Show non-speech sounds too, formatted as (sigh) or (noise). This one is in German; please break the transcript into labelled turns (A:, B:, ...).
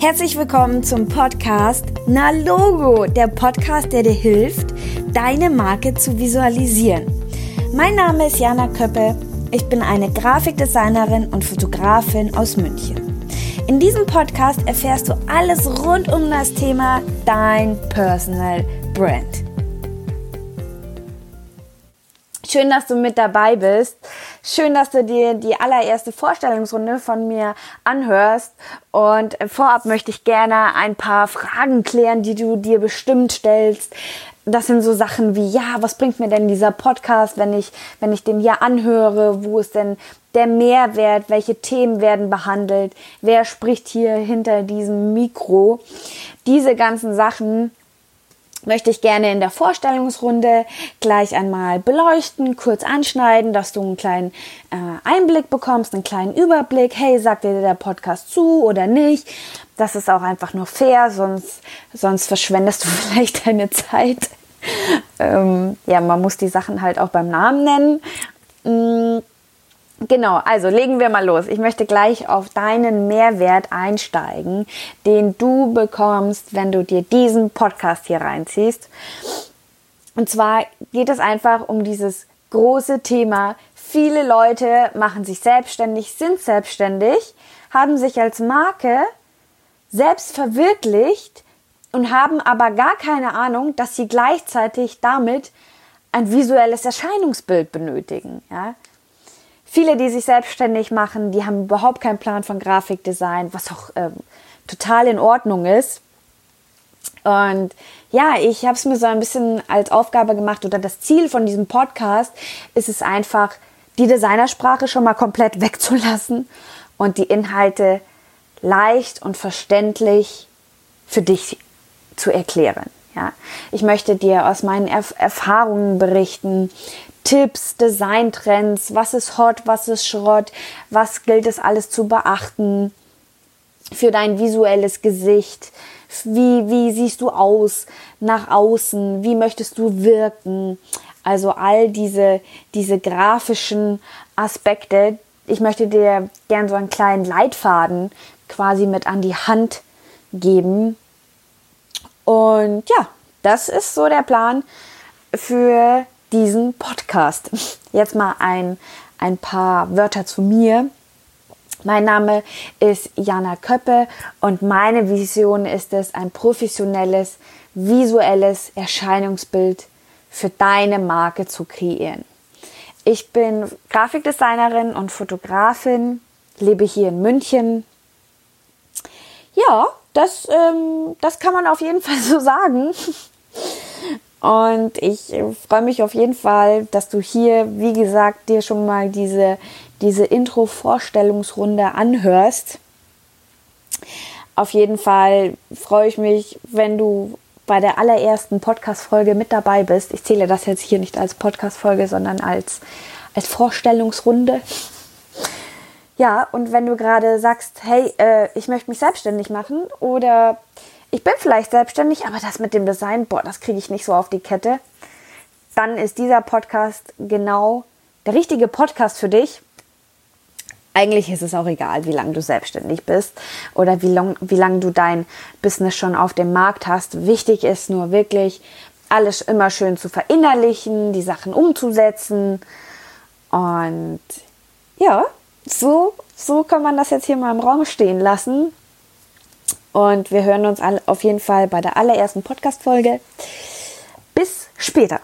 A: Herzlich willkommen zum Podcast Na Logo, der Podcast, der dir hilft, deine Marke zu visualisieren. Mein Name ist Jana Köppe. Ich bin eine Grafikdesignerin und Fotografin aus München. In diesem Podcast erfährst du alles rund um das Thema dein Personal Brand. Schön, dass du mit dabei bist. Schön, dass du dir die allererste Vorstellungsrunde von mir anhörst. Und vorab möchte ich gerne ein paar Fragen klären, die du dir bestimmt stellst. Das sind so Sachen wie, ja, was bringt mir denn dieser Podcast, wenn ich, wenn ich den hier anhöre? Wo ist denn der Mehrwert? Welche Themen werden behandelt? Wer spricht hier hinter diesem Mikro? Diese ganzen Sachen möchte ich gerne in der Vorstellungsrunde gleich einmal beleuchten, kurz anschneiden, dass du einen kleinen äh, Einblick bekommst, einen kleinen Überblick. Hey, sagt dir der Podcast zu oder nicht? Das ist auch einfach nur fair, sonst, sonst verschwendest du (laughs) vielleicht deine Zeit. ähm, ja, man muss die Sachen halt auch beim Namen nennen. Genau, also legen wir mal los. Ich möchte gleich auf deinen Mehrwert einsteigen, den du bekommst, wenn du dir diesen Podcast hier reinziehst. Und zwar geht es einfach um dieses große Thema. Viele Leute machen sich selbstständig, sind selbstständig, haben sich als Marke selbst verwirklicht und haben aber gar keine Ahnung, dass sie gleichzeitig damit ein visuelles Erscheinungsbild benötigen. Ja? Viele, die sich selbstständig machen, die haben überhaupt keinen Plan von Grafikdesign, was auch ähm, total in Ordnung ist. Und ja, ich habe es mir so ein bisschen als Aufgabe gemacht oder das Ziel von diesem Podcast ist es einfach, die Designersprache schon mal komplett (laughs) wegzulassen und die Inhalte leicht und verständlich für dich zu erklären. Ja, ich möchte dir aus meinen Erf Erfahrungen berichten, Tipps, Designtrends, was ist hot, was ist Schrott, was gilt es alles zu beachten für dein visuelles Gesicht, wie, wie siehst du aus nach außen, wie möchtest du wirken, also all diese, diese grafischen Aspekte. Ich möchte dir gern so einen kleinen Leitfaden quasi mit an die Hand geben. Und ja, das ist so der Plan für diesen Podcast. Jetzt mal ein, ein paar Wörter zu mir. Mein Name ist Jana Köppe und meine Vision ist es, ein professionelles, visuelles Erscheinungsbild für deine Marke zu kreieren. Ich bin Grafikdesignerin und Fotografin, lebe hier in München. Ja, das, ähm, das kann man auf jeden Fall so sagen. Und ich freue mich auf jeden Fall, dass du hier, wie gesagt, dir schon mal diese, diese Intro-Vorstellungsrunde anhörst. Auf jeden Fall freue ich mich, wenn du bei der allerersten Podcast-Folge mit dabei bist. Ich zähle das jetzt hier nicht als Podcast-Folge, sondern als, als Vorstellungsrunde. Ja, und wenn du gerade sagst, hey, äh, ich möchte mich selbstständig machen oder ich bin vielleicht selbstständig, aber das mit dem Design, boah, das kriege ich nicht so auf die Kette, dann ist dieser Podcast genau der richtige Podcast für dich. Eigentlich ist es auch egal, wie lange du selbstständig bist oder wie lange wie lang du dein Business schon auf dem Markt hast. Wichtig ist nur wirklich, alles immer schön zu verinnerlichen, die Sachen umzusetzen. Und ja, so, so kann man das jetzt hier mal im Raum stehen lassen. Und wir hören uns auf jeden Fall bei der allerersten Podcast-Folge. Bis später.